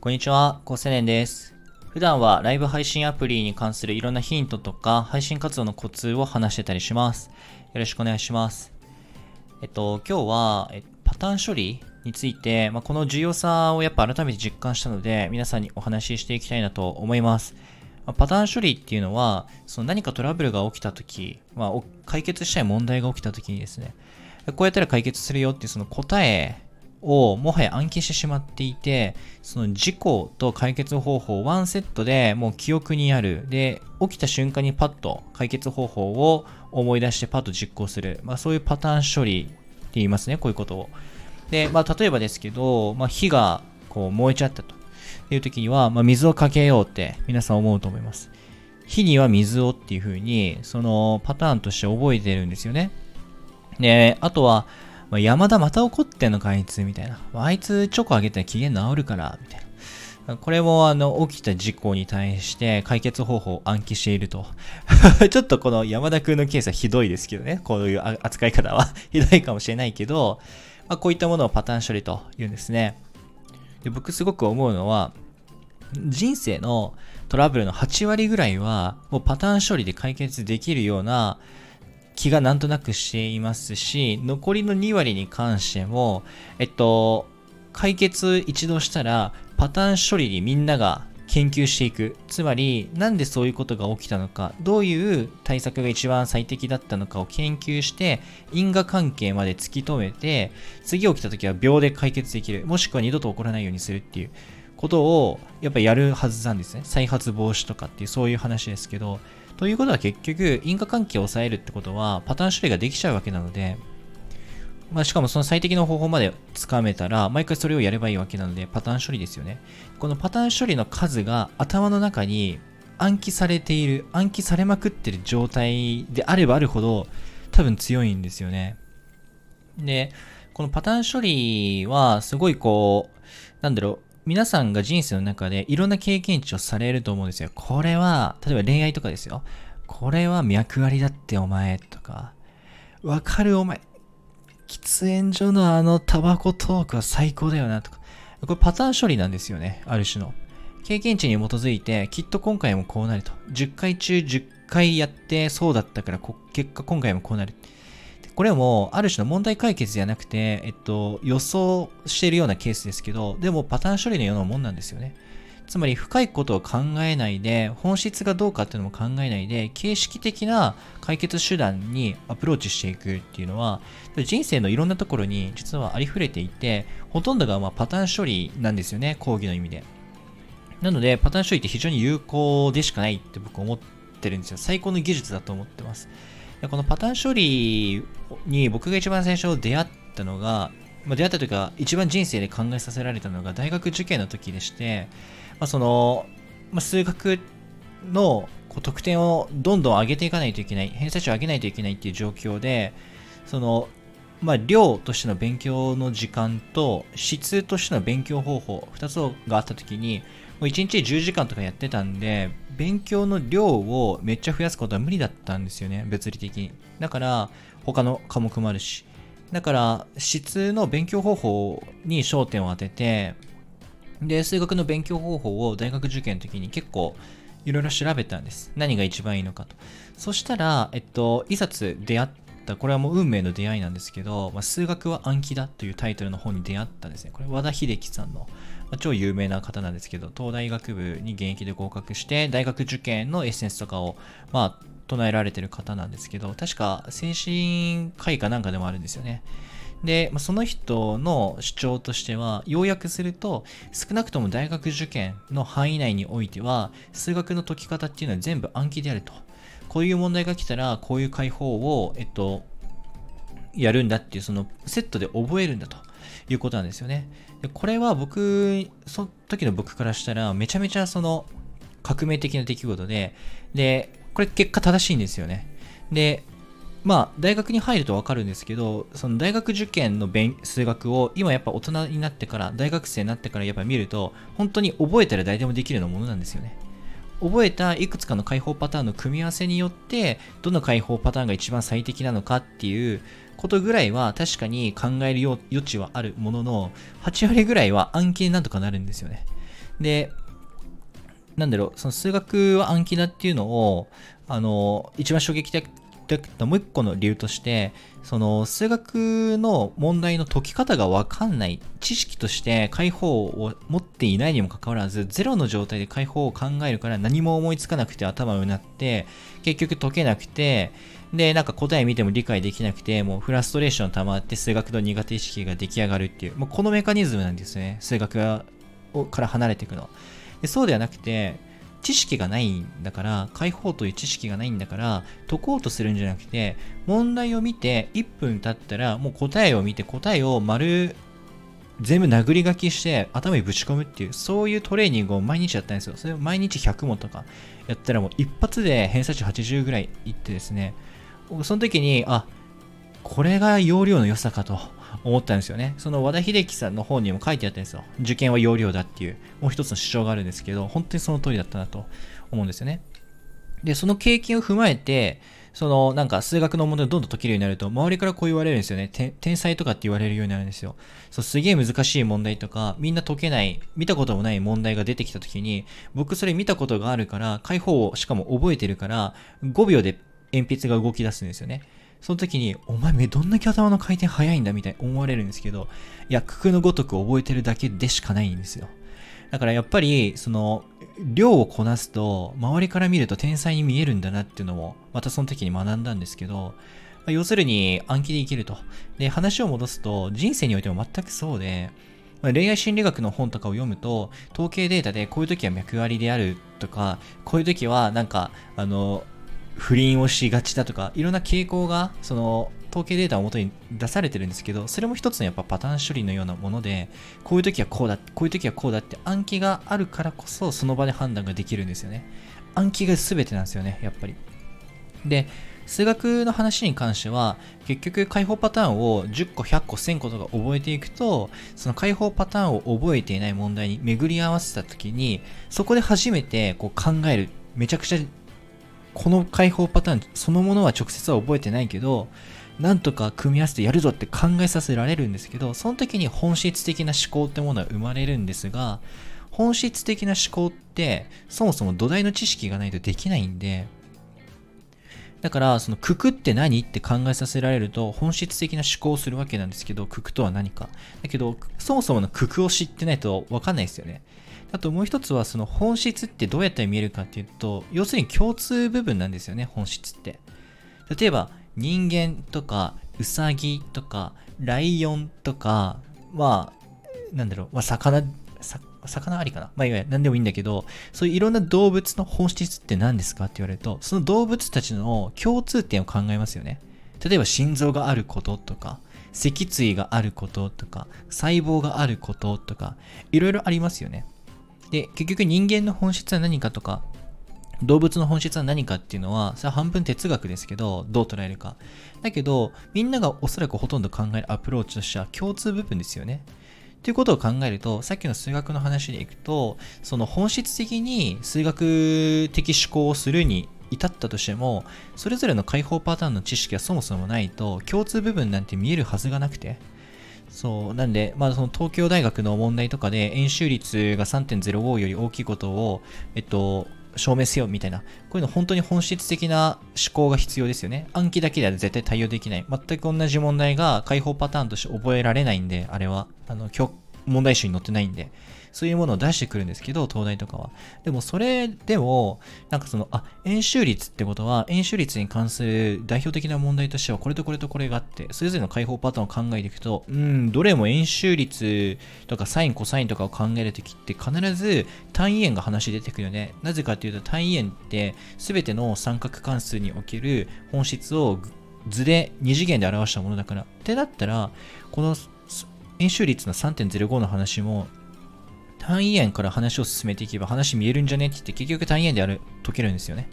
こんにちは、高青年です。普段はライブ配信アプリに関するいろんなヒントとか配信活動のコツを話してたりします。よろしくお願いします。えっと、今日はパターン処理について、まあ、この重要さをやっぱ改めて実感したので、皆さんにお話ししていきたいなと思います。まパターン処理っていうのは、その何かトラブルが起きたとき、まあ、解決したい問題が起きたときにですね、こうやったら解決するよっていうその答えをもはや暗記してしまっていて、その事故と解決方法ワンセットでもう記憶にある。で、起きた瞬間にパッと解決方法を思い出してパッと実行する。まあそういうパターン処理って言いますね、こういうことを。で、まあ例えばですけど、まあ火がこう燃えちゃったという時には、まあ水をかけようって皆さん思うと思います。火には水をっていう風に、そのパターンとして覚えてるんですよね。で、あとは、まあ、山田また怒ってんのかあいつみたいな。あいつチョコあげたら機嫌治るから、みたいな。これもあの起きた事故に対して解決方法を暗記していると。ちょっとこの山田くんのケースはひどいですけどね。こういう扱い方は ひどいかもしれないけど、まあ、こういったものをパターン処理と言うんですね。で僕すごく思うのは、人生のトラブルの8割ぐらいはもうパターン処理で解決できるような気がなんとなくしていますし、残りの2割に関しても、えっと、解決一度したら、パターン処理にみんなが研究していく。つまり、なんでそういうことが起きたのか、どういう対策が一番最適だったのかを研究して、因果関係まで突き止めて、次起きた時は秒で解決できる。もしくは二度と起こらないようにするっていうことを、やっぱりやるはずなんですね。再発防止とかっていう、そういう話ですけど、ということは結局、因果関係を抑えるってことは、パターン処理ができちゃうわけなので、まあ、しかもその最適な方法までつかめたら、毎回それをやればいいわけなので、パターン処理ですよね。このパターン処理の数が頭の中に暗記されている、暗記されまくってる状態であればあるほど、多分強いんですよね。で、このパターン処理は、すごいこう、なんだろう、皆さんが人生の中でいろんな経験値をされると思うんですよ。これは、例えば恋愛とかですよ。これは脈ありだってお前とか、わかるお前、喫煙所のあのタバコトークは最高だよなとか、これパターン処理なんですよね。ある種の。経験値に基づいて、きっと今回もこうなると。10回中10回やってそうだったから、結果今回もこうなる。これも、ある種の問題解決じゃなくて、えっと、予想しているようなケースですけど、でもパターン処理のようなもんなんですよね。つまり、深いことを考えないで、本質がどうかっていうのも考えないで、形式的な解決手段にアプローチしていくっていうのは、人生のいろんなところに実はありふれていて、ほとんどがまパターン処理なんですよね、講義の意味で。なので、パターン処理って非常に有効でしかないって僕思ってるんですよ。最高の技術だと思ってます。でこのパターン処理に僕が一番最初出会ったのが、まあ、出会ったというか、一番人生で考えさせられたのが大学受験の時でして、まあ、その、まあ、数学のこう得点をどんどん上げていかないといけない、偏差値を上げないといけないっていう状況で、その、まあ、量としての勉強の時間と質としての勉強方法、2つがあった時に、もう1日10時間とかやってたんで、勉強の量をめっちゃ増やすことは無理だったんですよね、物理的に。だから、他の科目もあるし。だから、質の勉強方法に焦点を当てて、で、数学の勉強方法を大学受験の時に結構いろいろ調べたんです。何が一番いいのかと。そしたら、えっと、いさつ出会った、これはもう運命の出会いなんですけど、まあ、数学は暗記だというタイトルの本に出会ったですね。これ和田秀樹さんの、まあ、超有名な方なんですけど、東大学部に現役で合格して、大学受験のエッセンスとかを、まあ、唱えられてる方なんですけど、確か精神科医かなんかでもあるんですよね。で、まあ、その人の主張としては、要約すると、少なくとも大学受験の範囲内においては、数学の解き方っていうのは全部暗記であると。こういう問題が来たら、こういう解法を、えっと、やるんだっていう、そのセットで覚えるんだということなんですよね。でこれは僕、その時の僕からしたら、めちゃめちゃその革命的な出来事で、で、これ結果正しいんですよね。で、まあ、大学に入るとわかるんですけど、その大学受験の勉数学を今やっぱ大人になってから、大学生になってからやっぱ見ると、本当に覚えたら誰でもできるようなものなんですよね。覚えたいくつかの解放パターンの組み合わせによって、どの解放パターンが一番最適なのかっていうことぐらいは確かに考える余地はあるものの、8割ぐらいは暗記になんとかなるんですよね。で、なんだろう、その数学は暗記だっていうのを、あの、一番衝撃的ったもう一個の理由として、その数学の問題の解き方がわかんない、知識として解放を持っていないにもかかわらず、ゼロの状態で解放を考えるから何も思いつかなくて頭をうなって、結局解けなくて、で、なんか答え見ても理解できなくて、もうフラストレーション溜まって数学の苦手意識が出来上がるっていう、もうこのメカニズムなんですね。数学から離れていくの。でそうではなくて、知識がないんだから、解放という知識がないんだから、解こうとするんじゃなくて、問題を見て1分経ったら、もう答えを見て答えを丸、全部殴り書きして頭にぶち込むっていう、そういうトレーニングを毎日やったんですよ。それを毎日100問とかやったらもう一発で偏差値80ぐらいいってですね、その時に、あ、これが容量の良さかと。思ったんですよね。その和田秀樹さんの本にも書いてあったんですよ。受験は要領だっていう、もう一つの主張があるんですけど、本当にその通りだったなと思うんですよね。で、その経験を踏まえて、そのなんか数学の問題をどんどん解けるようになると、周りからこう言われるんですよね。天才とかって言われるようになるんですよ。そう、すげえ難しい問題とか、みんな解けない、見たこともない問題が出てきた時に、僕それ見たことがあるから、解放をしかも覚えてるから、5秒で鉛筆が動き出すんですよね。その時に、お前めどんだけ頭の回転早いんだみたいに思われるんですけど、いや、九九のごとく覚えてるだけでしかないんですよ。だからやっぱり、その、量をこなすと、周りから見ると天才に見えるんだなっていうのも、またその時に学んだんですけど、ま、要するに暗記でいけると。で、話を戻すと、人生においても全くそうで、まあ、恋愛心理学の本とかを読むと、統計データでこういう時は脈ありであるとか、こういう時はなんか、あの、不倫をしがちだとか、いろんな傾向が、その、統計データをもとに出されてるんですけど、それも一つのやっぱパターン処理のようなもので、こういう時はこうだ、こういう時はこうだって暗記があるからこそ、その場で判断ができるんですよね。暗記が全てなんですよね、やっぱり。で、数学の話に関しては、結局解放パターンを10個、100個、1000個とか覚えていくと、その解放パターンを覚えていない問題に巡り合わせた時に、そこで初めてこう考える、めちゃくちゃこの解放パターンそのものは直接は覚えてないけど、なんとか組み合わせてやるぞって考えさせられるんですけど、その時に本質的な思考ってものは生まれるんですが、本質的な思考ってそもそも土台の知識がないとできないんで、だから、その、くくって何って考えさせられると、本質的な思考をするわけなんですけど、くくとは何か。だけど、そもそものくくを知ってないとわかんないですよね。あともう一つはその本質ってどうやって見えるかっていうと、要するに共通部分なんですよね、本質って。例えば人間とかウサギとかライオンとか、まあ、なんだろう、まあ、魚、魚ありかな？まあいわゆる何でもいいんだけど、そういういろんな動物の本質って何ですかって言われると、その動物たちの共通点を考えますよね。例えば心臓があることとか、脊椎があることとか、細胞があることとか、いろいろありますよね。で、結局人間の本質は何かとか、動物の本質は何かっていうのは、それは半分哲学ですけど、どう捉えるか。だけど、みんながおそらくほとんど考えるアプローチとしては共通部分ですよね。ということを考えると、さっきの数学の話でいくと、その本質的に数学的思考をするに至ったとしても、それぞれの解放パターンの知識がそもそもないと、共通部分なんて見えるはずがなくて、そう、なんで、まあその東京大学の問題とかで円周率が3.05より大きいことを、えっと、証明せよみたいな、こういうの本当に本質的な思考が必要ですよね。暗記だけでは絶対対応できない。全く同じ問題が解放パターンとして覚えられないんで、あれは。あの、問題集に載ってないんで。そういうものを出してくるんですけど、東大とかは。でもそれでも、なんかその、あ、円周率ってことは、円周率に関する代表的な問題としては、これとこれとこれがあって、それぞれの解放パターンを考えていくと、うん、どれも円周率とかサイン、コサインとかを考えるときって必ず単位円が話出てくるよね。なぜかっていうと単位円って全ての三角関数における本質を図で2次元で表したものだから。ってだったら、この円周率の3.05の話も単位円から話を進めていけば話見えるんじゃねって言って結局単位円である、解けるんですよね。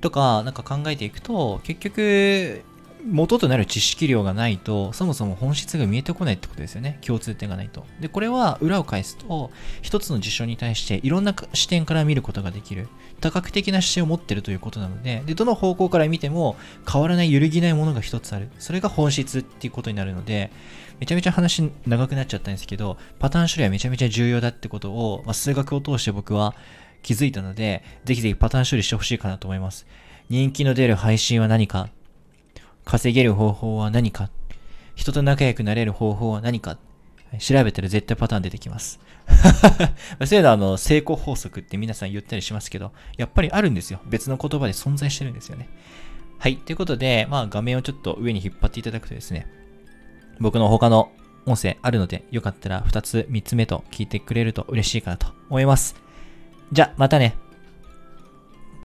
とか、なんか考えていくと、結局、元となる知識量がないと、そもそも本質が見えてこないってことですよね。共通点がないと。で、これは裏を返すと、一つの事象に対していろんな視点から見ることができる。多角的な視点を持ってるということなので、で、どの方向から見ても変わらない揺るぎないものが一つある。それが本質っていうことになるので、めちゃめちゃ話長くなっちゃったんですけど、パターン処理はめちゃめちゃ重要だってことを、まあ、数学を通して僕は気づいたので、ぜひぜひパターン処理してほしいかなと思います。人気の出る配信は何か稼げる方法は何か？人と仲良くなれる方法は何か？調べたら絶対パターン出てきます。そういうのはあの、成功法則って皆さん言ったりしますけど、やっぱりあるんですよ。別の言葉で存在してるんですよね。はい。ということで、まあ画面をちょっと上に引っ張っていただくとですね、僕の他の音声あるので、よかったら2つ、3つ目と聞いてくれると嬉しいかなと思います。じゃ、またね。